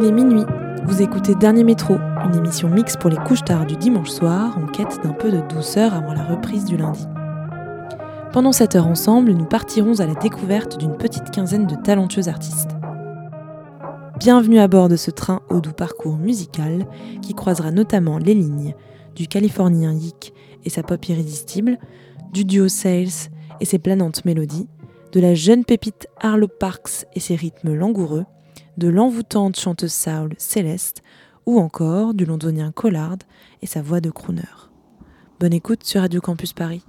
Il est minuit, vous écoutez Dernier Métro, une émission mixte pour les couches tard du dimanche soir en quête d'un peu de douceur avant la reprise du lundi. Pendant cette heure ensemble, nous partirons à la découverte d'une petite quinzaine de talentueux artistes. Bienvenue à bord de ce train au doux parcours musical qui croisera notamment les lignes du Californien Yik et sa pop irrésistible, du duo Sales et ses planantes mélodies, de la jeune pépite Arlo Parks et ses rythmes langoureux, de l'envoûtante chanteuse Saul Céleste, ou encore du londonien Collard et sa voix de crooner. Bonne écoute sur Radio Campus Paris.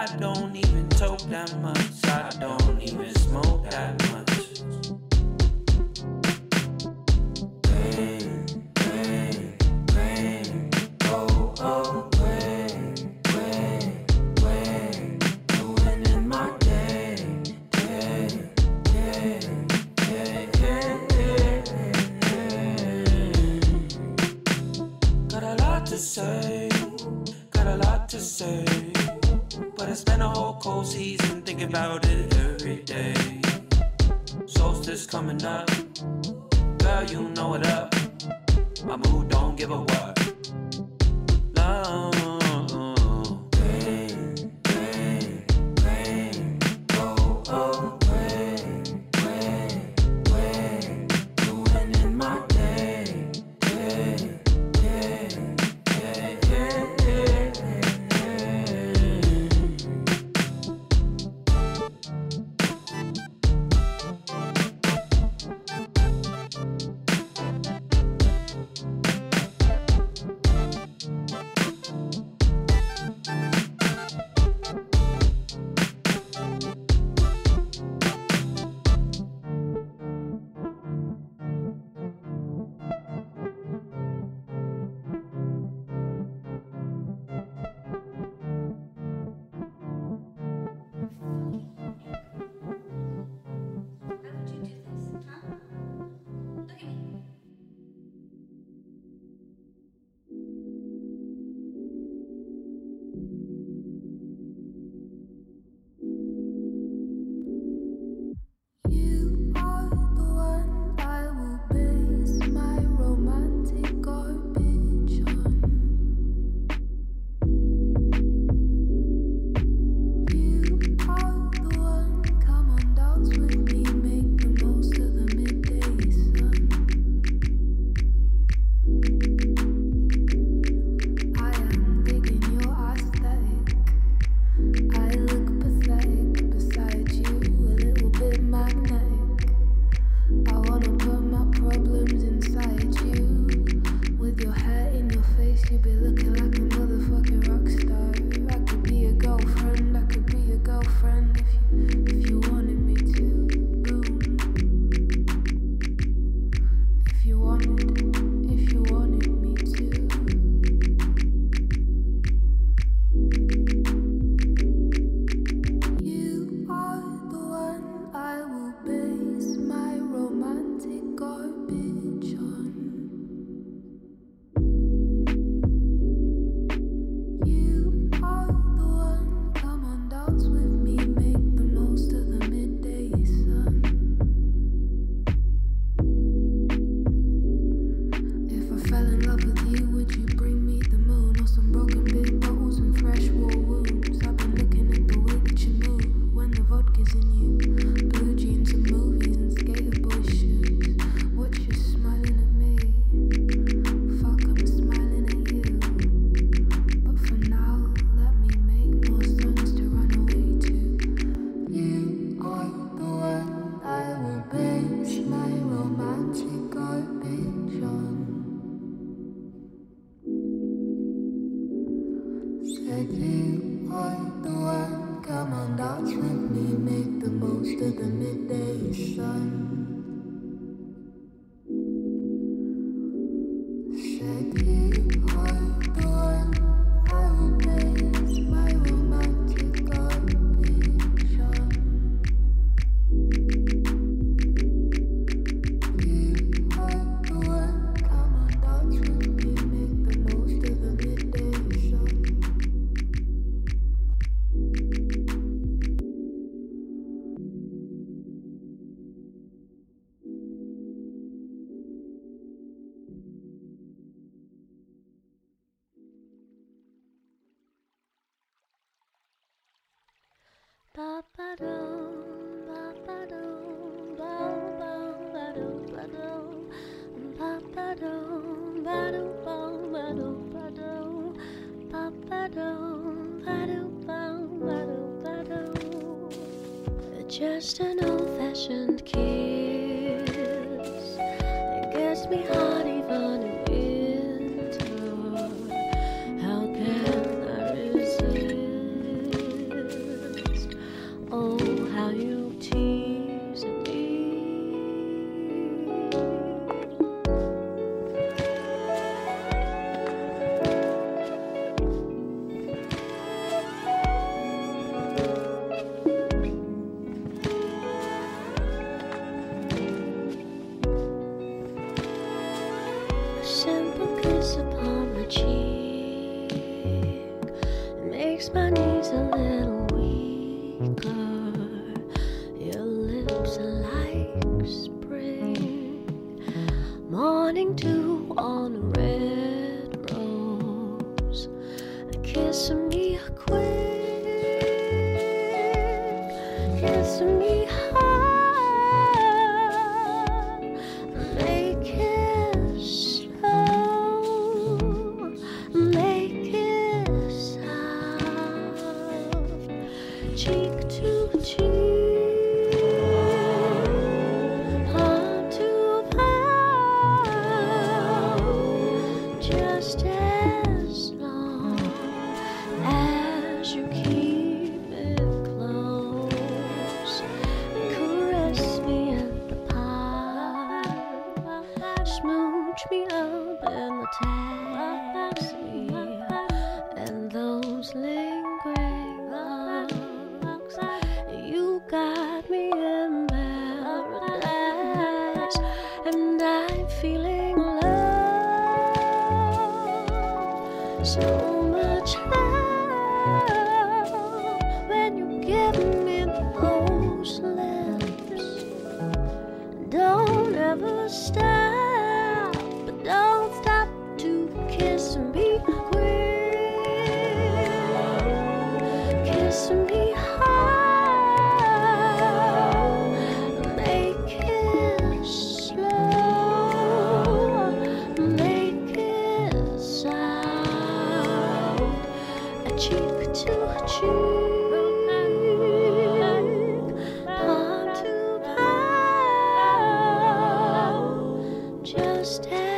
I don't even talk that much. I Just like spring, morning dew on a red rose. Kiss understand.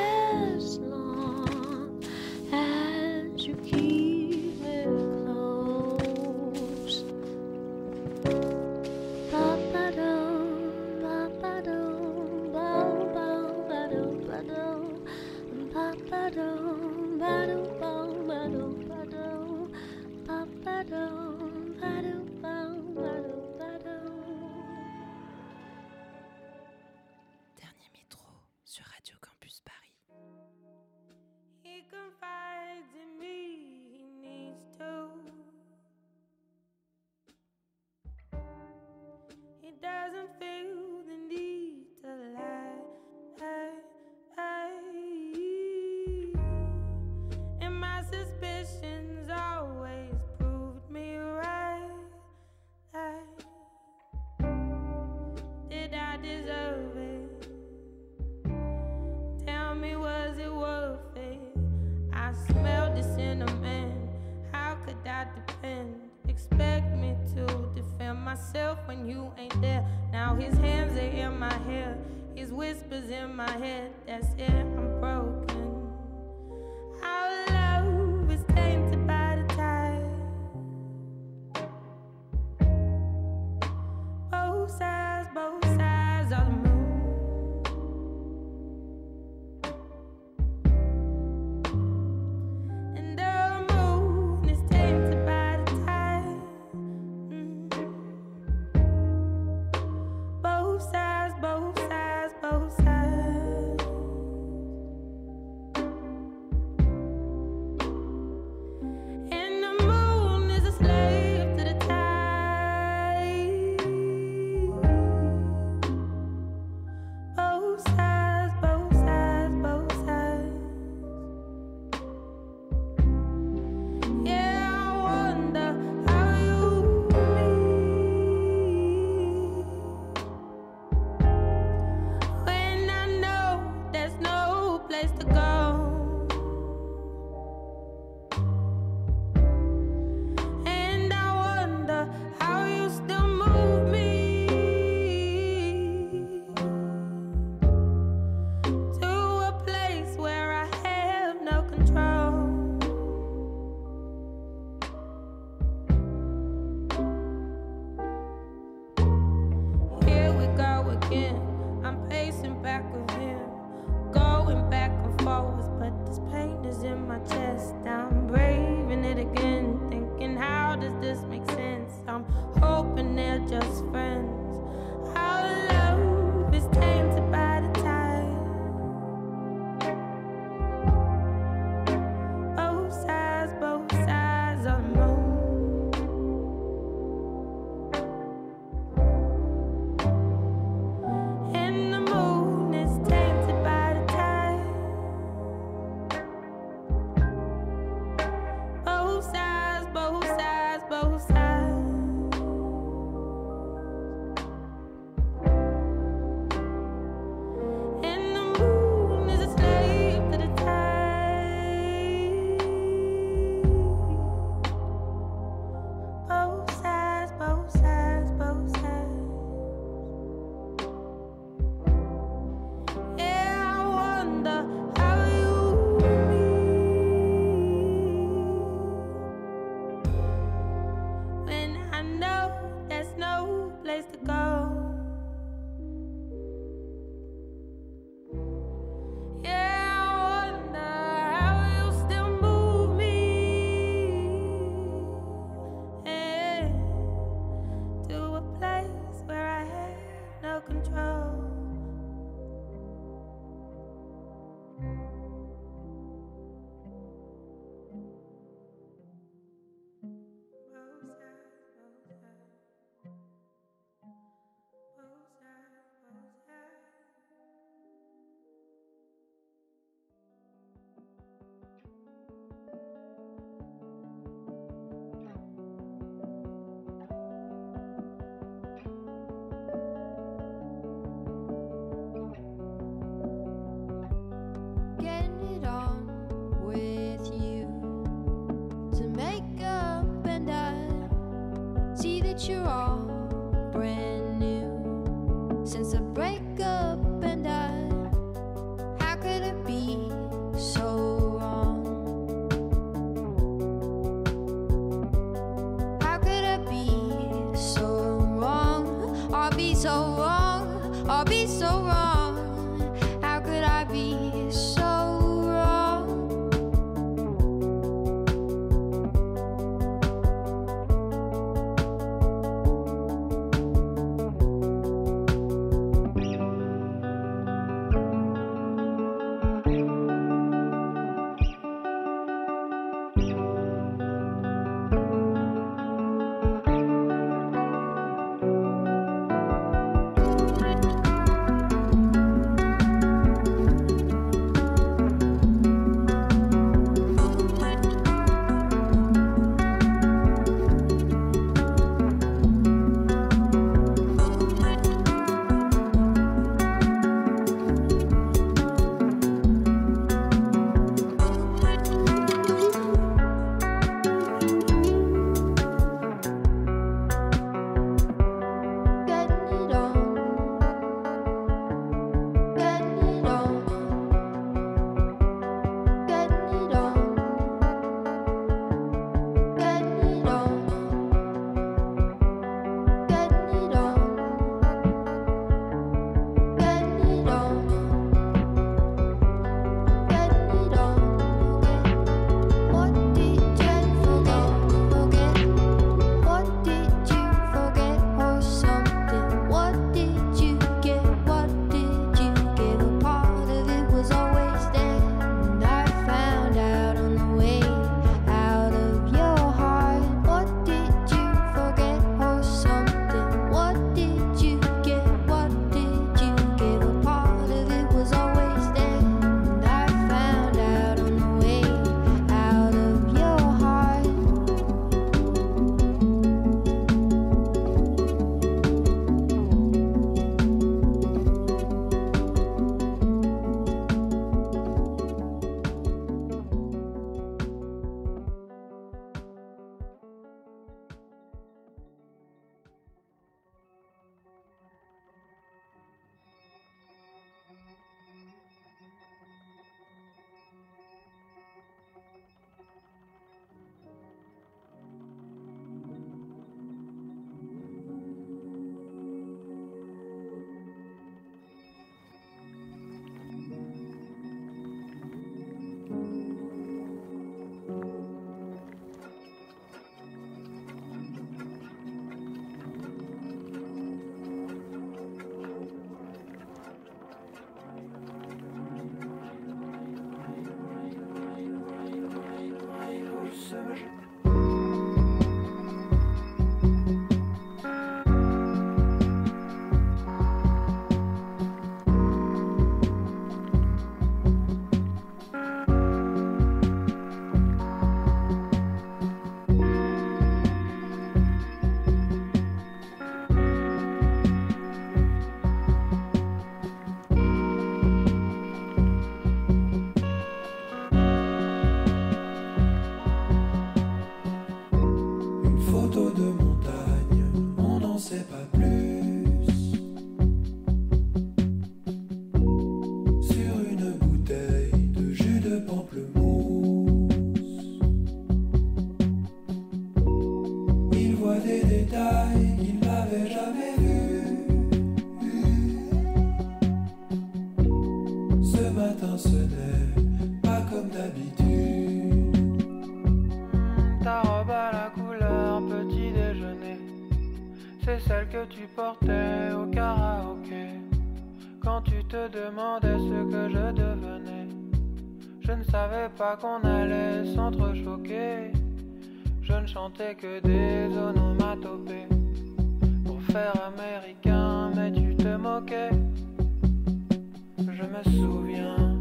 demandais ce que je devenais. Je ne savais pas qu'on allait s'entrechoquer. Je ne chantais que des onomatopées pour faire américain, mais tu te moquais. Je me souviens.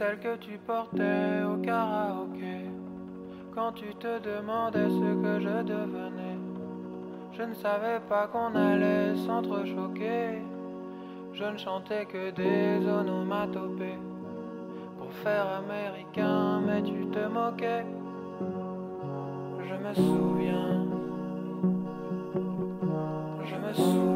Celle que tu portais au karaoké. Quand tu te demandais ce que je devenais, je ne savais pas qu'on allait s'entrechoquer. Je ne chantais que des onomatopées pour faire américain, mais tu te moquais. Je me souviens, je me souviens.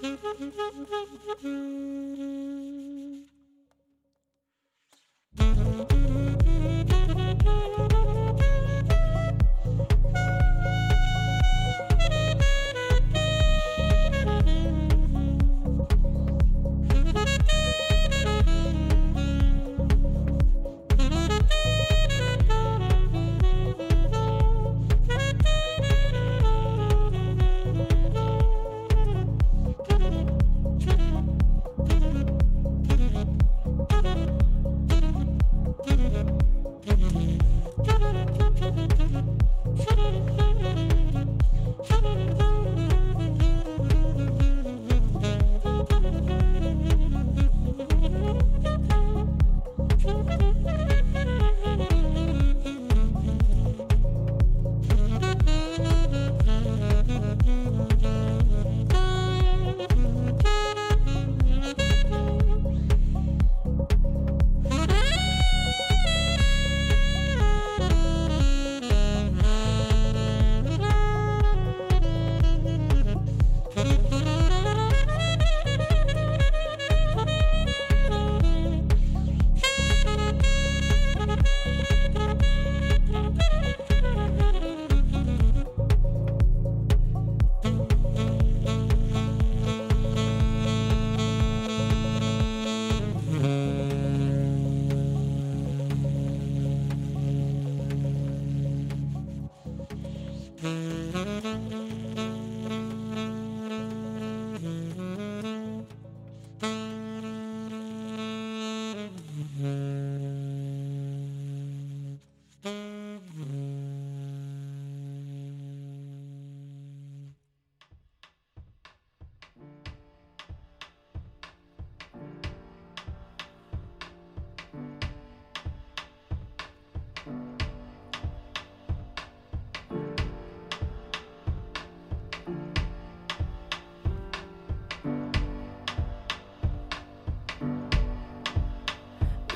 Thank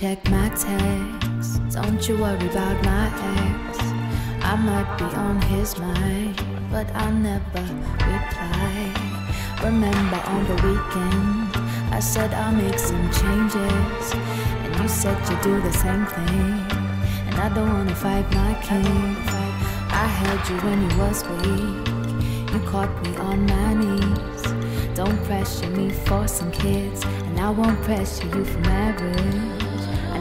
Check my texts. Don't you worry about my ex. I might be on his mind, but I'll never reply. Remember on the weekend, I said I'll make some changes, and you said you'd do the same thing. And I don't wanna fight my king. I held you when you was weak. You caught me on my knees. Don't pressure me for some kids, and I won't pressure you for marriage.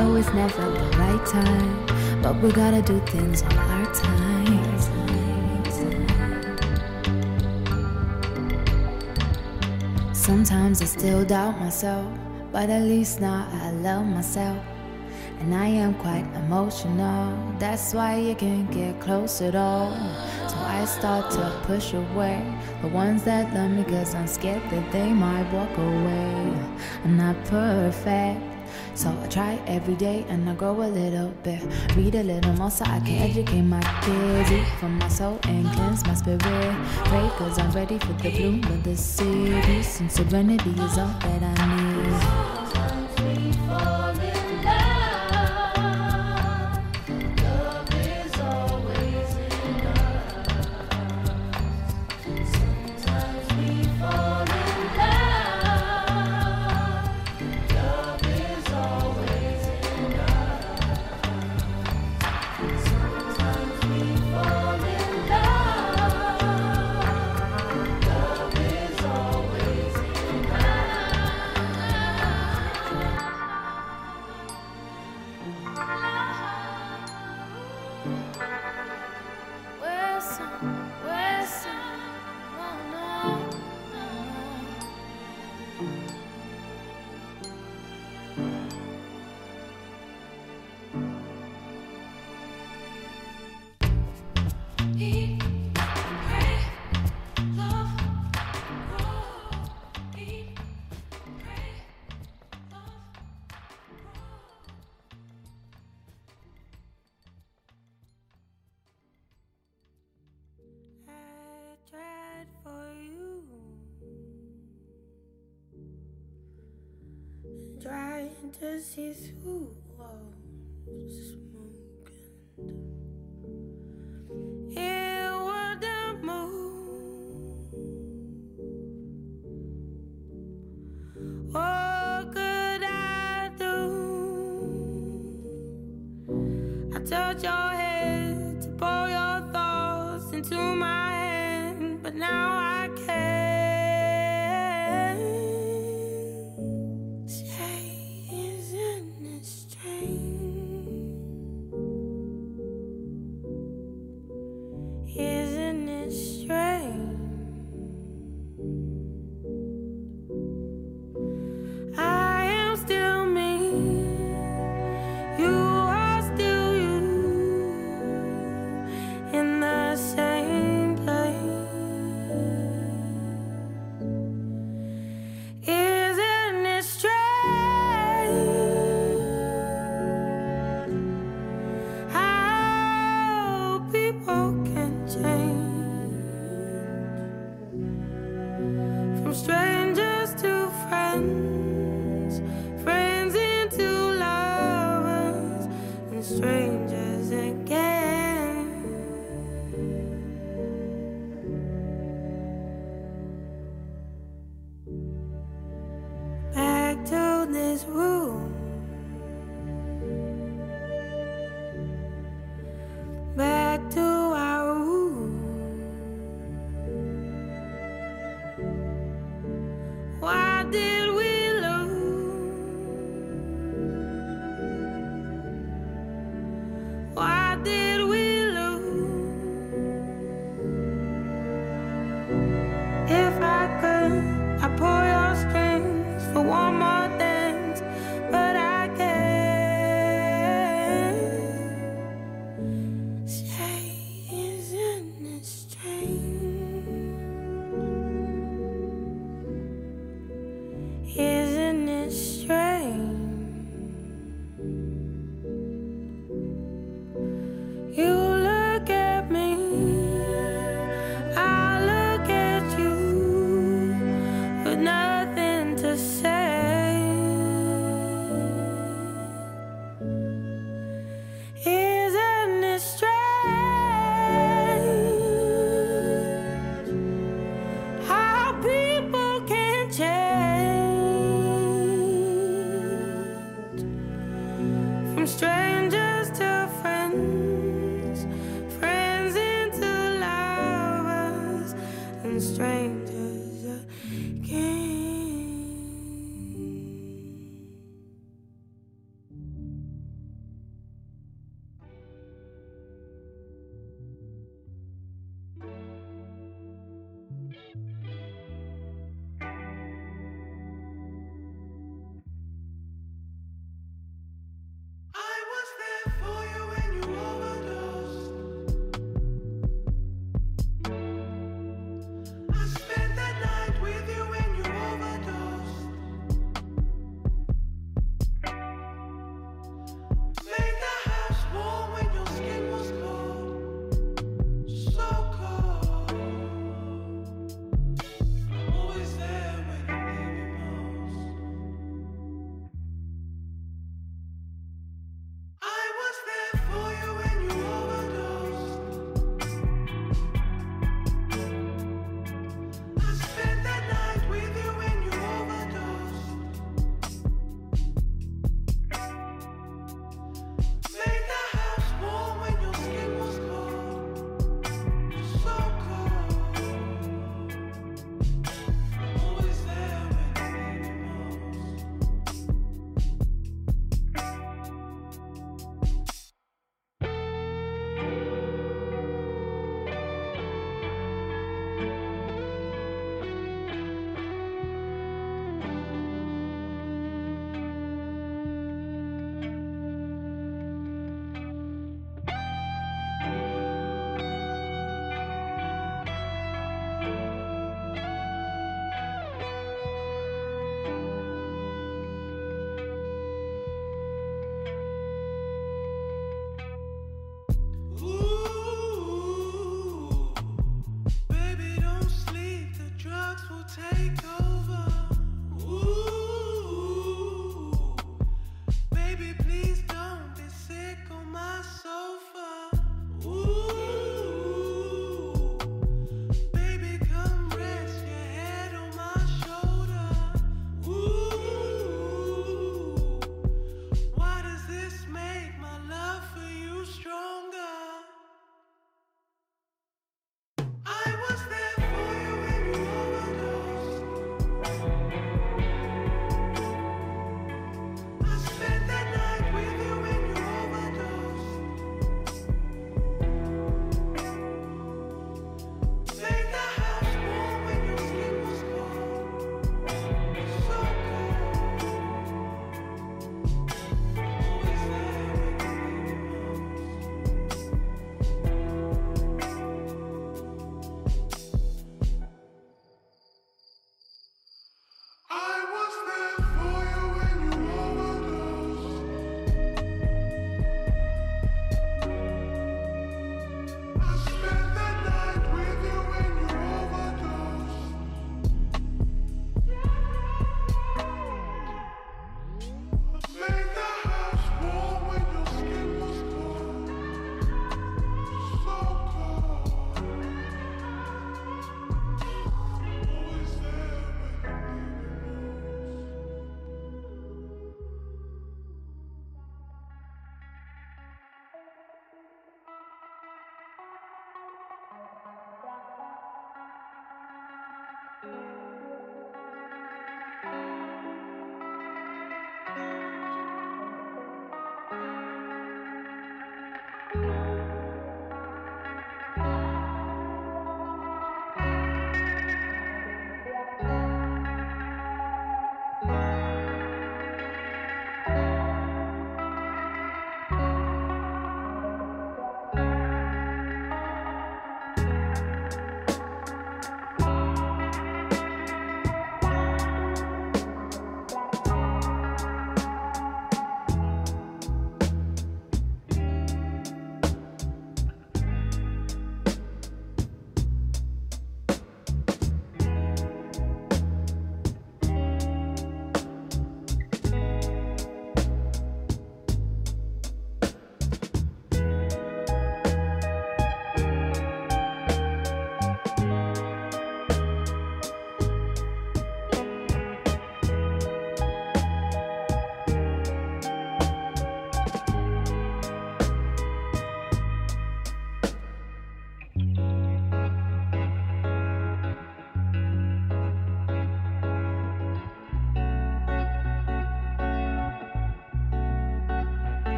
Know it's never the right time, but we gotta do things on our time. Sometimes I still doubt myself, but at least now I love myself. And I am quite emotional, that's why you can't get close at all. So I start to push away the ones that love me, cause I'm scared that they might walk away. I'm not perfect. So I try every day and I grow a little bit. Read a little more so I can educate my kids. Eat from my soul and cleanse my spirit. Pray cause I'm ready for the bloom of the city. And serenity is all that I need. To see through smoke and it wouldn't move. What could I do? I touch your head to pour your thoughts into my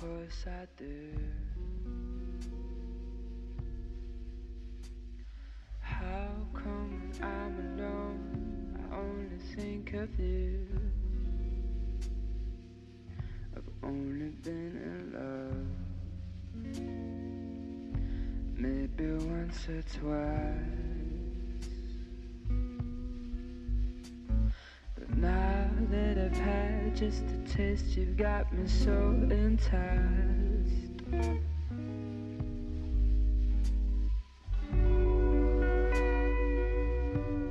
course I do. How come when I'm alone? I only think of you. I've only been in love. Maybe once or twice. But now that I've had just a taste, you've got me so enticed.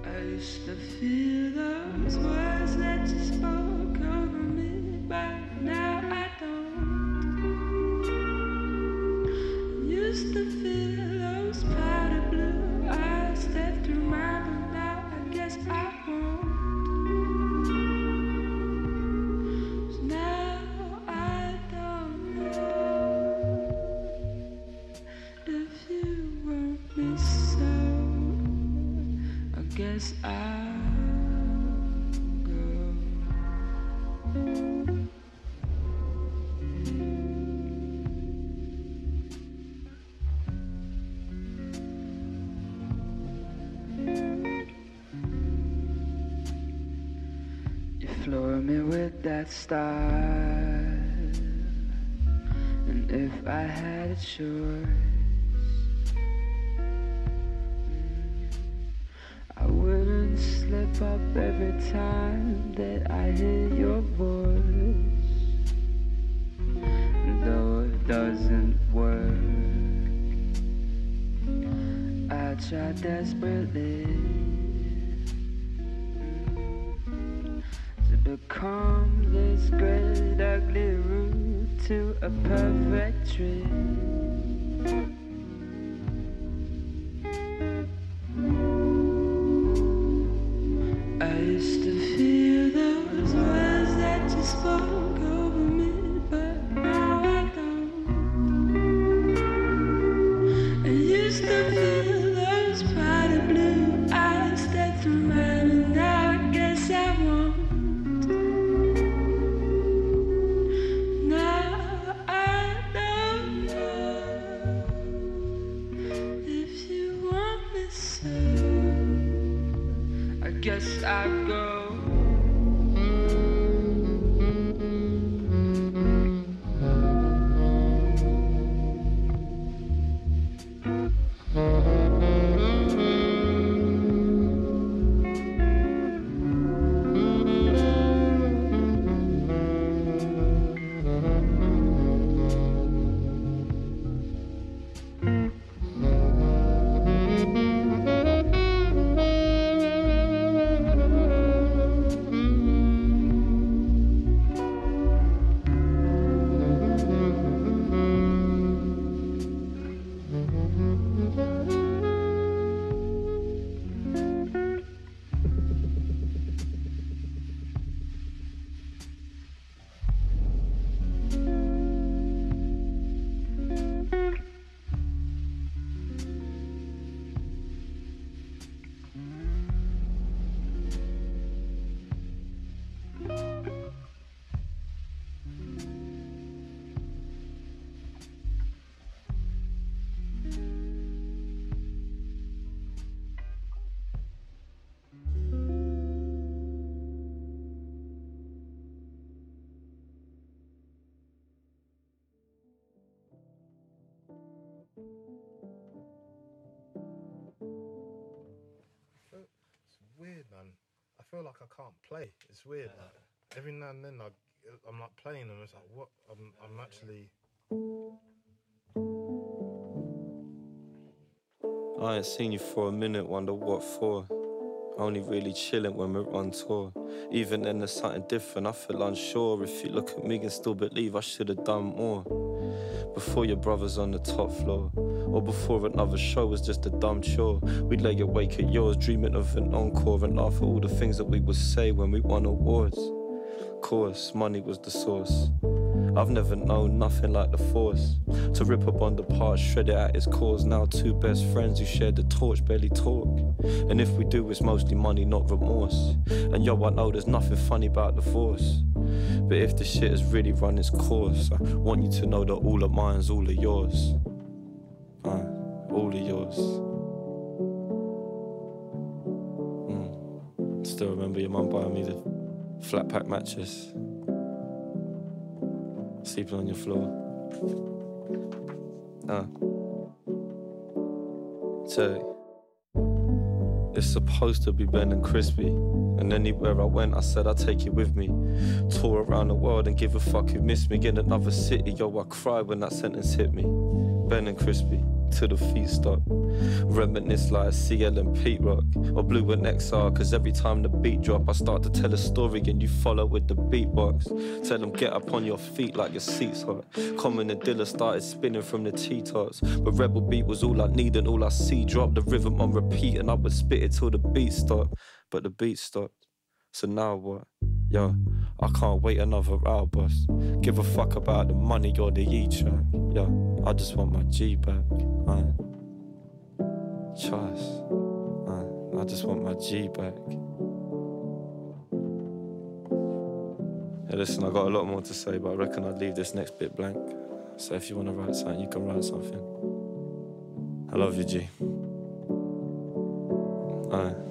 I used to feel those words me with that style. And if I had a choice, I wouldn't slip up every time that I hear your voice. Though it doesn't work, I try desperately that feel like I can't play. It's weird. Like, every now and then, I, I'm like playing them. It's like what? I'm, I'm actually. I ain't seen you for a minute, wonder what for. Only really chilling when we're on tour. Even then, there's something different. I feel unsure. If you look at me and still believe I should have done more. Before your brother's on the top floor, or before another show was just a dumb chore. We'd lay awake at yours, dreaming of an encore and laugh at all the things that we would say when we won awards. Course, money was the source. I've never known nothing like the force to rip up on the shred it at its cause. Now two best friends who shared the torch barely talk, and if we do, it's mostly money, not remorse. And yo, I know there's nothing funny about divorce, But if the shit has really run its course, I want you to know that all of mine's all of yours. Uh, all of yours. Mm. Still remember your mum buying me the flat pack mattress. Sleeping on your floor. Uh. So, it's supposed to be Ben and Crispy. And anywhere I went, I said I'd take you with me. Tour around the world and give a fuck who missed me. In another city, yo, I cried when that sentence hit me. Ben and Crispy, till the feet stop. Reminisce like CL and Pete Rock, or Blu and Exile. Cause every time the beat drop, I start to tell a story and you follow with the beatbox. Tell them get up on your feet like your seat's hot. Common and Dilla started spinning from the T-tops. But Rebel Beat was all I need and all I see. Drop the rhythm on repeat and I would spit it till the beat stopped. But the beat stopped. So now what? Yo, I can't wait another hour, boss. Give a fuck about the money or the E track. Yo, I just want my G back. Trust. I just want my G back. Yeah, listen, I got a lot more to say, but I reckon I'd leave this next bit blank. So if you want to write something, you can write something. I love you, G. Aye.